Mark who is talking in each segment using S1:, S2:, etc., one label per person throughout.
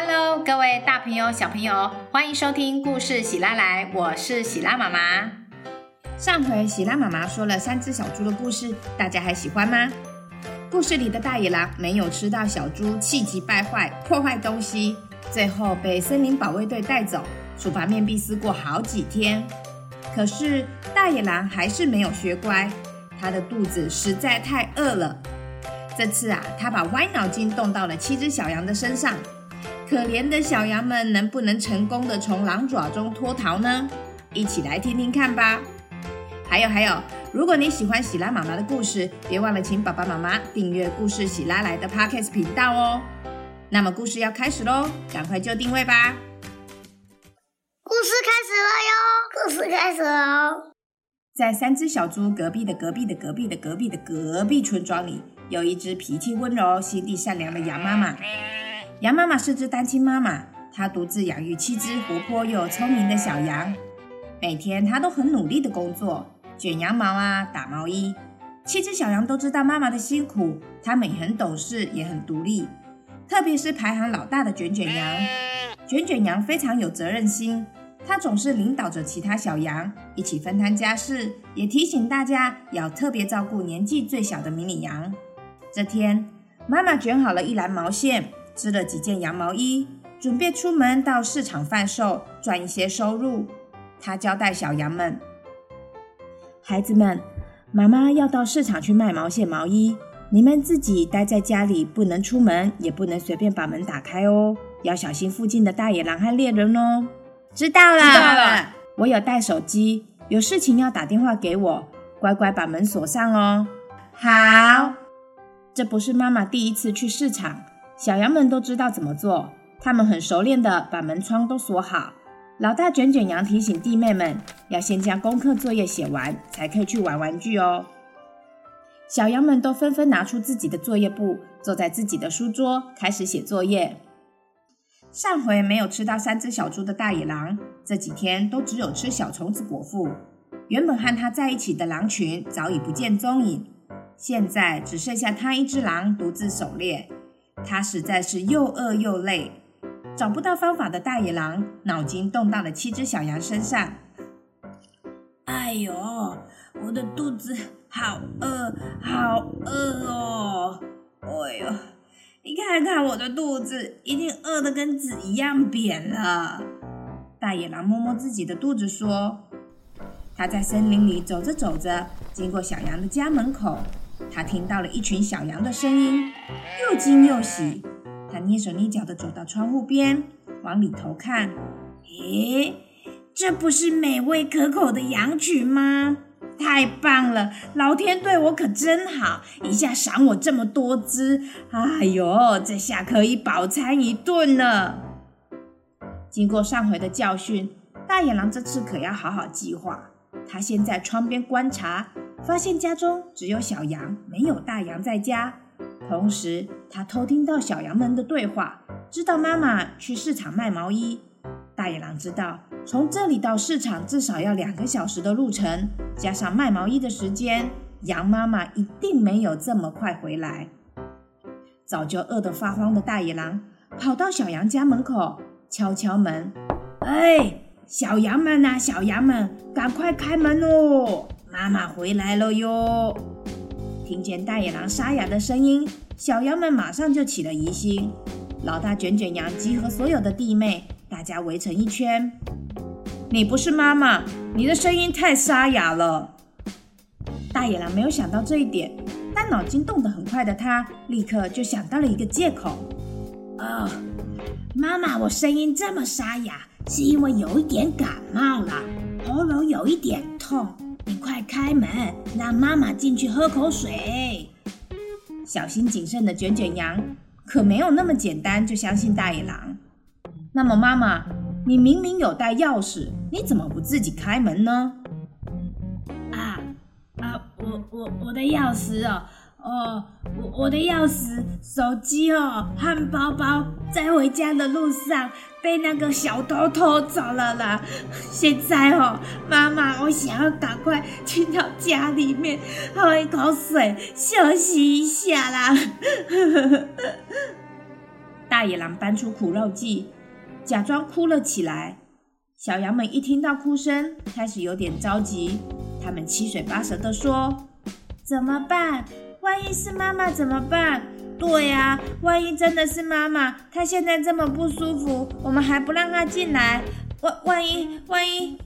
S1: Hello，各位大朋友、小朋友，欢迎收听故事喜拉来，我是喜拉妈妈。上回喜拉妈妈说了三只小猪的故事，大家还喜欢吗？故事里的大野狼没有吃到小猪，气急败坏，破坏东西，最后被森林保卫队带走，处罚面壁思过好几天。可是大野狼还是没有学乖，他的肚子实在太饿了。这次啊，他把歪脑筋动到了七只小羊的身上。可怜的小羊们能不能成功的从狼爪中脱逃呢？一起来听听看吧。还有还有，如果你喜欢喜拉妈妈的故事，别忘了请爸爸妈妈订阅故事喜拉来的 Podcast 频道哦。那么故事要开始喽，赶快就定位吧。
S2: 故事开始了哟，故事开始了。
S1: 在三只小猪隔壁的隔壁的隔壁的隔壁的隔壁村庄里，有一只脾气温柔、心地善良的羊妈妈。羊妈妈是只单亲妈妈，她独自养育七只活泼又聪明的小羊。每天她都很努力的工作，卷羊毛啊，打毛衣。七只小羊都知道妈妈的辛苦，它们也很懂事，也很独立。特别是排行老大的卷卷羊，卷卷羊非常有责任心，它总是领导着其他小羊一起分摊家事，也提醒大家要特别照顾年纪最小的迷你羊。这天，妈妈卷好了一篮毛线。织了几件羊毛衣，准备出门到市场贩售，赚一些收入。他交代小羊们：“孩子们，妈妈要到市场去卖毛线毛衣，你们自己待在家里，不能出门，也不能随便把门打开哦，要小心附近的大野狼和猎人哦。”
S2: 知道了，
S1: 知道了。我有带手机，有事情要打电话给我，乖乖把门锁上哦。
S2: 好。
S1: 这不是妈妈第一次去市场。小羊们都知道怎么做，他们很熟练的把门窗都锁好。老大卷卷羊提醒弟妹们，要先将功课作业写完，才可以去玩玩具哦。小羊们都纷纷拿出自己的作业簿，坐在自己的书桌，开始写作业。上回没有吃到三只小猪的大野狼，这几天都只有吃小虫子果腹。原本和他在一起的狼群早已不见踪影，现在只剩下他一只狼独自狩猎。他实在是又饿又累，找不到方法的大野狼脑筋动到了七只小羊身上。
S2: 哎呦，我的肚子好饿，好饿哦！哎呦，你看看我的肚子，已经饿得跟纸一样扁了。
S1: 大野狼摸摸自己的肚子说：“他在森林里走着走着，经过小羊的家门口。”他听到了一群小羊的声音，又惊又喜。他蹑手蹑脚地走到窗户边，往里头看。
S2: 咦，这不是美味可口的羊群吗？太棒了，老天对我可真好，一下赏我这么多只。哎呦，这下可以饱餐一顿了。
S1: 经过上回的教训，大野狼这次可要好好计划。他先在窗边观察。发现家中只有小羊，没有大羊在家。同时，他偷听到小羊们的对话，知道妈妈去市场卖毛衣。大野狼知道，从这里到市场至少要两个小时的路程，加上卖毛衣的时间，羊妈妈一定没有这么快回来。早就饿得发慌的大野狼跑到小羊家门口，敲敲门：“
S2: 哎，小羊们呐，小羊们，赶快开门哦！”妈妈回来了哟！
S1: 听见大野狼沙哑的声音，小羊们马上就起了疑心。老大卷卷羊集合所有的弟妹，大家围成一圈。你不是妈妈，你的声音太沙哑了。大野狼没有想到这一点，但脑筋动得很快的他，立刻就想到了一个借口。
S2: 哦，妈妈，我声音这么沙哑，是因为有一点感冒了，喉咙有一点痛。你快开门，让妈妈进去喝口水。
S1: 小心谨慎的卷卷羊可没有那么简单就相信大野狼。那么妈妈，你明明有带钥匙，你怎么不自己开门呢？
S2: 啊啊，我我我的钥匙哦。哦，我我的钥匙、手机哦，和包包在回家的路上被那个小偷偷走了啦。现在哦，妈妈，我想要赶快去到家里面喝一口水，休息一下啦。
S1: 大野狼搬出苦肉计，假装哭了起来。小羊们一听到哭声，开始有点着急。他们七嘴八舌的说：“
S2: 怎么办？万一是妈妈怎么办？对呀，万一真的是妈妈，她现在这么不舒服，我们还不让她进来，万万一万一……”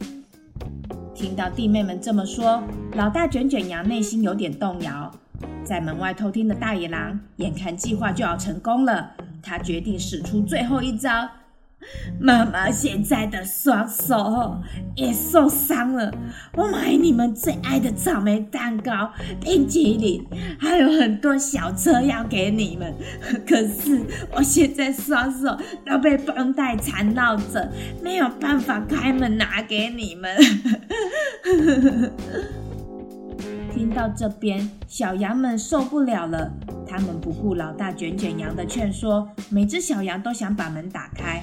S1: 听到弟妹们这么说，老大卷卷羊内心有点动摇。在门外偷听的大野狼，眼看计划就要成功了，他决定使出最后一招。
S2: 妈妈现在的双手也受伤了，我买你们最爱的草莓蛋糕、冰淇淋，还有很多小车要给你们。可是我现在双手都被绷带缠绕着，没有办法开门拿给你们。
S1: 听到这边，小羊们受不了了，他们不顾老大卷卷羊的劝说，每只小羊都想把门打开。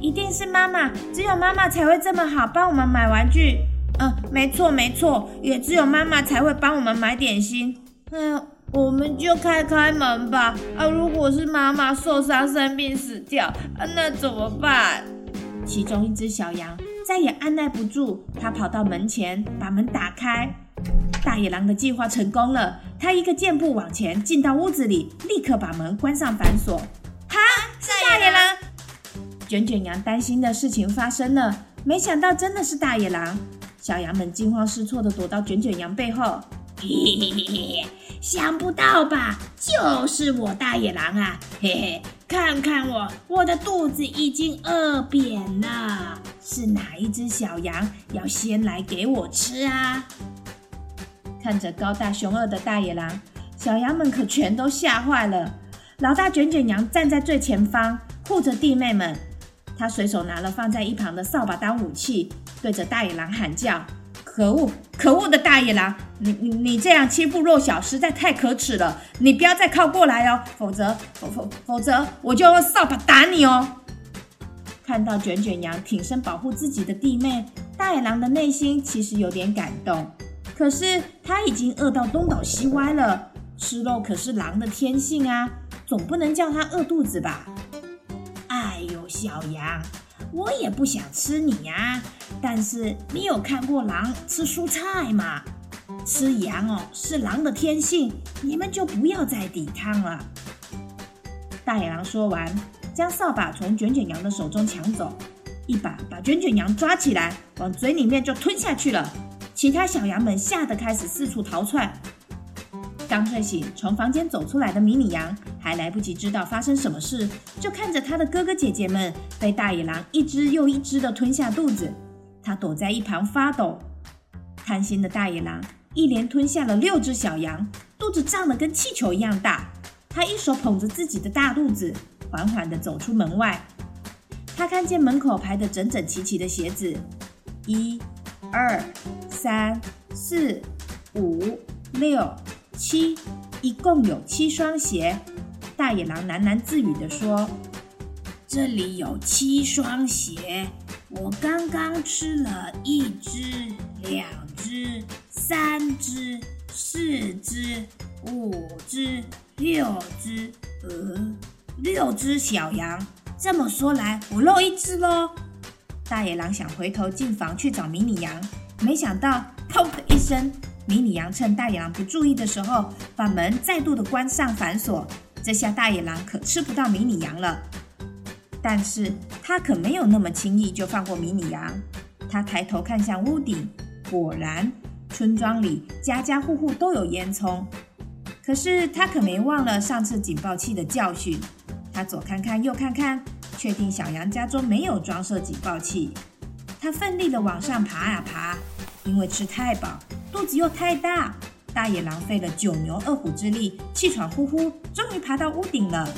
S2: 一定是妈妈，只有妈妈才会这么好帮我们买玩具。嗯，没错没错，也只有妈妈才会帮我们买点心。嗯，我们就开开门吧。啊，如果是妈妈受伤生病死掉，那怎么办？
S1: 其中一只小羊再也按耐不住，它跑到门前把门打开。大野狼的计划成功了，他一个箭步往前进到屋子里，立刻把门关上反锁。
S2: 哈，是大野狼！
S1: 卷卷羊担心的事情发生了，没想到真的是大野狼。小羊们惊慌失措地躲到卷卷羊背后。
S2: 嘿嘿嘿嘿，想不到吧？就是我大野狼啊！嘿嘿，看看我，我的肚子已经饿扁了。是哪一只小羊要先来给我吃啊？
S1: 看着高大凶恶的大野狼，小羊们可全都吓坏了。老大卷卷羊站在最前方，护着弟妹们。他随手拿了放在一旁的扫把当武器，对着大野狼喊叫：“可恶，可恶的大野狼！你你你这样欺负弱小，实在太可耻了！你不要再靠过来哦，否则否否否则我就用扫把打你哦！”看到卷卷羊挺身保护自己的弟妹，大野狼的内心其实有点感动。可是他已经饿到东倒西歪了，吃肉可是狼的天性啊，总不能叫他饿肚子吧？
S2: 小羊，我也不想吃你呀。但是你有看过狼吃蔬菜吗？吃羊哦，是狼的天性，你们就不要再抵抗了。
S1: 大野狼说完，将扫把从卷卷羊的手中抢走，一把把卷卷羊抓起来，往嘴里面就吞下去了。其他小羊们吓得开始四处逃窜。刚睡醒从房间走出来的迷你羊还来不及知道发生什么事，就看着他的哥哥姐姐们被大野狼一只又一只的吞下肚子，他躲在一旁发抖。贪心的大野狼一连吞下了六只小羊，肚子胀得跟气球一样大。他一手捧着自己的大肚子，缓缓地走出门外。他看见门口排得整整齐齐的鞋子，一、二、三、四、五、六。七，一共有七双鞋。大野狼喃喃自语地说：“
S2: 这里有七双鞋，我刚刚吃了一只、两只、三只、四只、五只、六只，呃，六只小羊。这么说来，我漏一只喽。”
S1: 大野狼想回头进房去找迷你羊，没想到“砰”的一声。迷你羊趁大野狼不注意的时候，把门再度的关上反锁。这下大野狼可吃不到迷你羊了。但是他可没有那么轻易就放过迷你羊。他抬头看向屋顶，果然，村庄里家家户户都有烟囱。可是他可没忘了上次警报器的教训。他左看看右看看，确定小羊家中没有装设警报器。他奋力的往上爬啊爬，因为吃太饱。肚子又太大，大野狼费了九牛二虎之力，气喘呼呼，终于爬到屋顶了。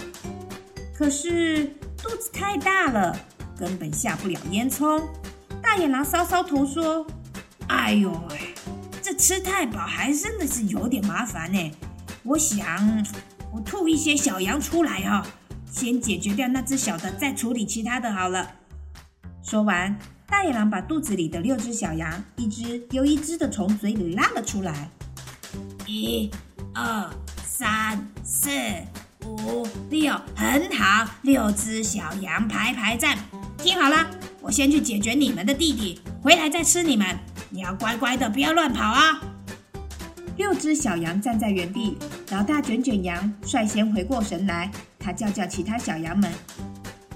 S1: 可是肚子太大了，根本下不了烟囱。大野狼搔搔头说：“
S2: 哎呦喂，这吃太饱还真的是有点麻烦呢。我想，我吐一些小羊出来哦，先解决掉那只小的，再处理其他的好了。”
S1: 说完。大野狼把肚子里的六只小羊一只又一只的从嘴里拉了出来。
S2: 一、二、三、四、五、六，很好，六只小羊排排站。听好了，我先去解决你们的弟弟，回来再吃你们。你要乖乖的，不要乱跑啊！
S1: 六只小羊站在原地，老大卷卷羊率先回过神来，他叫叫其他小羊们：“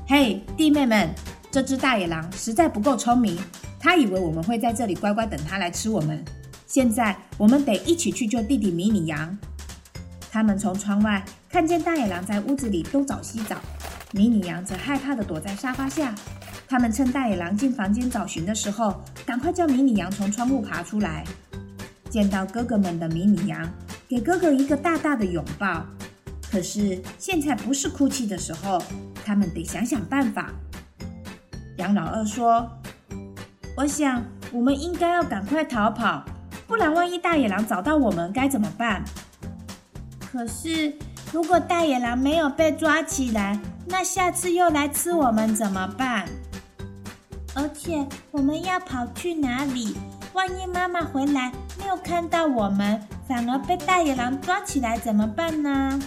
S1: 嘿，弟妹们，这只大野狼实在不够聪明，他以为我们会在这里乖乖等他来吃我们。现在我们得一起去救弟弟迷你羊。”他们从窗外看见大野狼在屋子里东找西找，迷你羊则害怕的躲在沙发下。他们趁大野狼进房间找寻的时候，赶快叫迷你羊从窗户爬出来。见到哥哥们的迷你羊，给哥哥一个大大的拥抱。可是现在不是哭泣的时候，他们得想想办法。杨老二说：“我想我们应该要赶快逃跑，不然万一大野狼找到我们该怎么办？”
S2: 可是，如果大野狼没有被抓起来，那下次又来吃我们怎么办？而且，我们要跑去哪里？万一妈妈回来没有看到我们，反而被大野狼抓起来怎么办呢？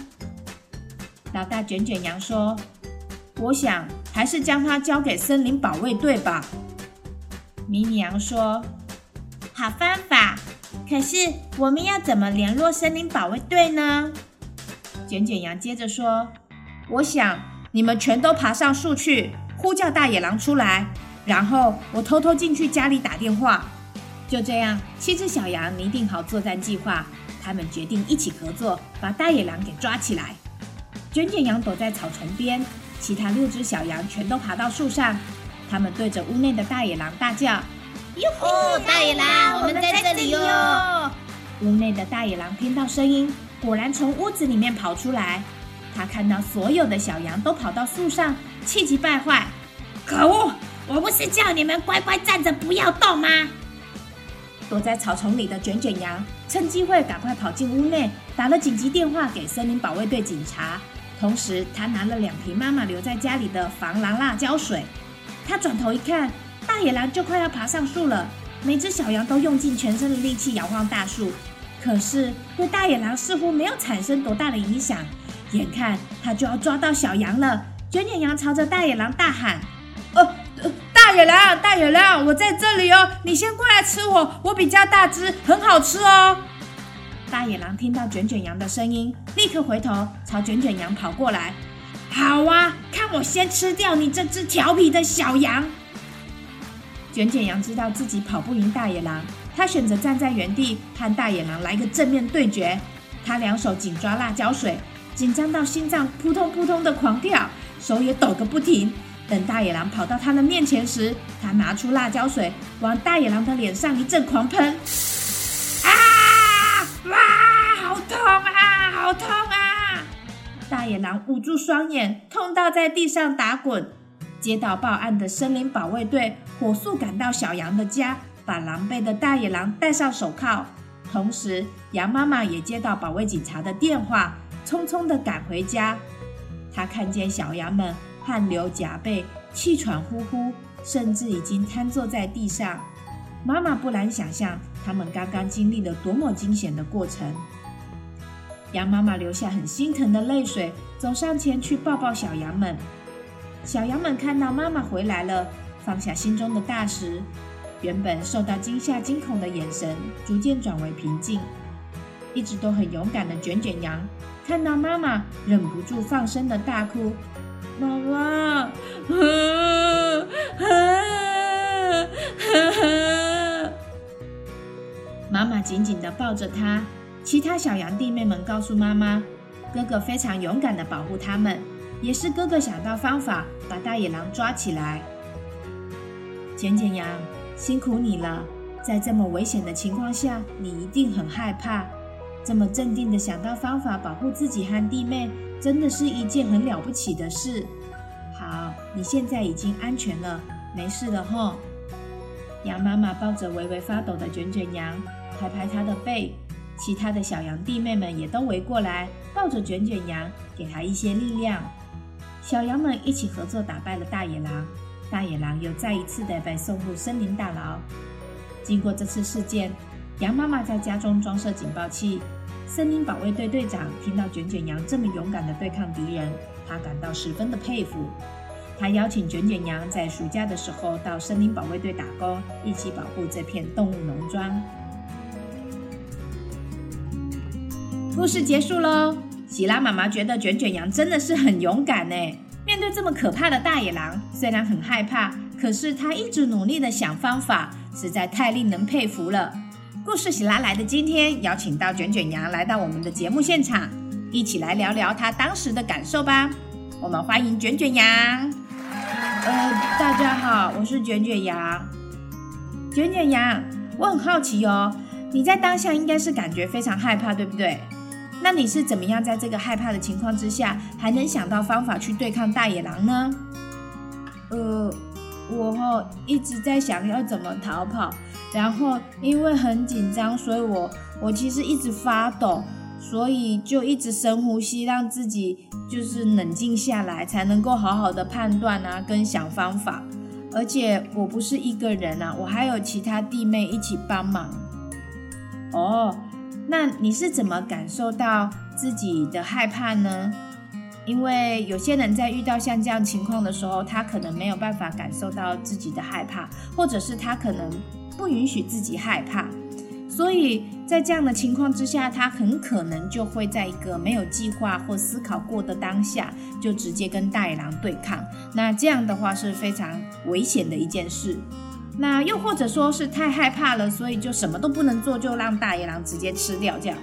S1: 老大卷卷羊说：“我想还是将它交给森林保卫队吧。”
S2: 迷你羊说：“好方法。”可是我们要怎么联络森林保卫队呢？
S1: 卷卷羊接着说：“我想你们全都爬上树去，呼叫大野狼出来，然后我偷偷进去家里打电话。”就这样，七只小羊拟定好作战计划，他们决定一起合作，把大野狼给抓起来。卷卷羊躲在草丛边，其他六只小羊全都爬到树上，他们对着屋内的大野狼大叫。
S2: 哟吼！大野狼，我们在这里哟！
S1: 屋内的大野狼听到声音，果然从屋子里面跑出来。他看到所有的小羊都跑到树上，气急败坏。
S2: 可恶！我不是叫你们乖乖站着不要动吗？
S1: 躲在草丛里的卷卷羊趁机会赶快跑进屋内，打了紧急电话给森林保卫队警察。同时，他拿了两瓶妈妈留在家里的防狼辣椒水。他转头一看。大野狼就快要爬上树了，每只小羊都用尽全身的力气摇晃大树，可是对大野狼似乎没有产生多大的影响。眼看他就要抓到小羊了，卷卷羊朝着大野狼大喊：“呃，大野狼，大野狼，我在这里哦，你先过来吃我，我比较大只，很好吃哦。”大野狼听到卷卷羊的声音，立刻回头朝卷卷羊跑过来：“好啊，看我先吃掉你这只调皮的小羊！”卷卷羊知道自己跑不赢大野狼，他选择站在原地和大野狼来个正面对决。他两手紧抓辣椒水，紧张到心脏扑通扑通的狂跳，手也抖个不停。等大野狼跑到他的面前时，他拿出辣椒水往大野狼的脸上一阵狂喷。大野狼捂住双眼，痛到在地上打滚。接到报案的森林保卫队火速赶到小羊的家，把狼狈的大野狼戴上手铐。同时，羊妈妈也接到保卫警察的电话，匆匆的赶回家。她看见小羊们汗流浃背、气喘呼呼，甚至已经瘫坐在地上。妈妈不难想象，他们刚刚经历了多么惊险的过程。羊妈妈流下很心疼的泪水，走上前去抱抱小羊们。小羊们看到妈妈回来了，放下心中的大石，原本受到惊吓、惊恐的眼神逐渐转为平静。一直都很勇敢的卷卷羊看到妈妈，忍不住放声的大哭：“妈妈！” 妈妈紧紧的抱着他。其他小羊弟妹们告诉妈妈，哥哥非常勇敢的保护他们。也是哥哥想到方法把大野狼抓起来。卷卷羊，辛苦你了！在这么危险的情况下，你一定很害怕。这么镇定的想到方法保护自己和弟妹，真的是一件很了不起的事。好，你现在已经安全了，没事了吼。羊妈妈抱着微微发抖的卷卷羊，拍拍它的背。其他的小羊弟妹们也都围过来，抱着卷卷羊，给他一些力量。小羊们一起合作打败了大野狼，大野狼又再一次的被送入森林大牢。经过这次事件，羊妈妈在家中装设警报器，
S3: 森林保卫队队长听到卷卷羊这么勇敢的对抗敌人，他感到十分的佩服。他邀请卷卷羊在暑假的时候到森林保卫队打工，一起保护这片动物农庄。故事结束喽。喜拉妈妈觉得卷卷羊真的是很勇敢呢。面对这么可怕的大野狼，虽然很害怕，可是他一直努力的想方法，实在太令人佩服了。故事喜拉来的今天，邀请到卷卷羊来到我们的节目现场，一起来聊聊他当时的感受吧。我们欢迎卷卷羊。呃，大家好，我是卷卷羊。卷卷羊，我很好奇哦，你在当下应该是感觉非常害怕，对不对？那你是怎么样在这个害怕的情况之下，还能想到方法去对抗大野狼呢？
S1: 呃，我哈一直在想要怎么逃跑，然后因为很紧张，所以我我其实一直发抖，所以就一直深呼吸，让自己就是冷静下来，才能够好好的判断啊，跟想方法。而且我不是一个人啊，我还有其他弟妹一起帮忙。
S3: 哦。那你是怎么感受到自己的害怕呢？因为有些人在遇到像这样情况的时候，他可能没有办法感受到自己的害怕，或者是他可能不允许自己害怕，所以在这样的情况之下，他很可能就会在一个没有计划或思考过的当下，就直接跟大野狼对抗。那这样的话是非常危险的一件事。那又或者说是太害怕了，所以就什么都不能做，就让大野狼直接吃掉这样。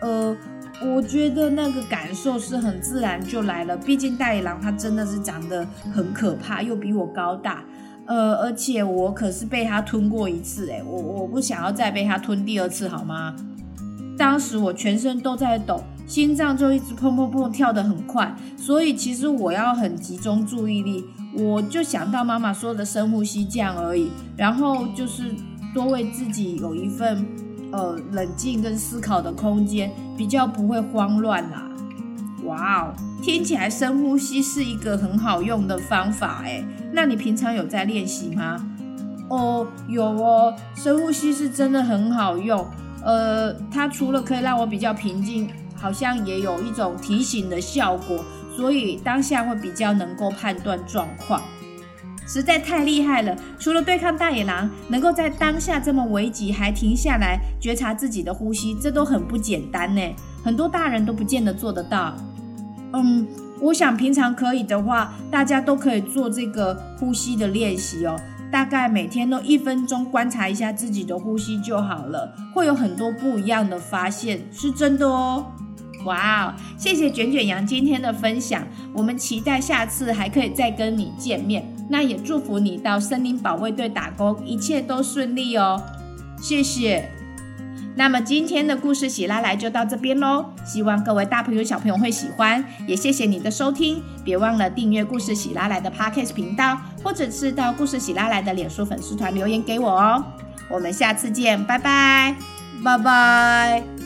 S1: 呃，我觉得那个感受是很自然就来了，毕竟大野狼它真的是长得很可怕，又比我高大，呃，而且我可是被它吞过一次，诶，我我不想要再被它吞第二次，好吗？当时我全身都在抖，心脏就一直砰砰砰跳得很快，所以其实我要很集中注意力。我就想到妈妈说的深呼吸这样而已，然后就是多为自己有一份呃冷静跟思考的空间，比较不会慌乱啦。哇哦，听起来深呼吸是一个很好用的方法哎，那你平常有在练习吗？哦，有哦，深呼吸是真的很好用，呃，它除了可以让我比较平静，好像也有一种提醒的效果。所以当下会比较能够判断状况，实在太厉害了。除了对抗大野狼，能够在当下这么危急还停下来觉察自己的呼吸，这都很不简单呢。很多大人都不见得做得到。嗯，我想平常可以的话，大家都可以做这个呼吸的练习哦。大概每天都一分钟观察一下自己的呼吸就好了，会有很多不一样的发现，是真的哦。哇哦！谢谢卷卷羊今天的分享，我们期待下次还可以再跟你见面。那也祝福你到森林保卫队打工，一切都顺利哦。谢谢。那么今天的故事喜拉来就到这边喽，希望各位大朋友小朋友会喜欢，也谢谢你的收听。别忘了订阅故事喜拉来的 Podcast 频道，或者是到故事喜拉来的脸书粉丝团留言给我哦。我们下次见，拜拜，拜拜。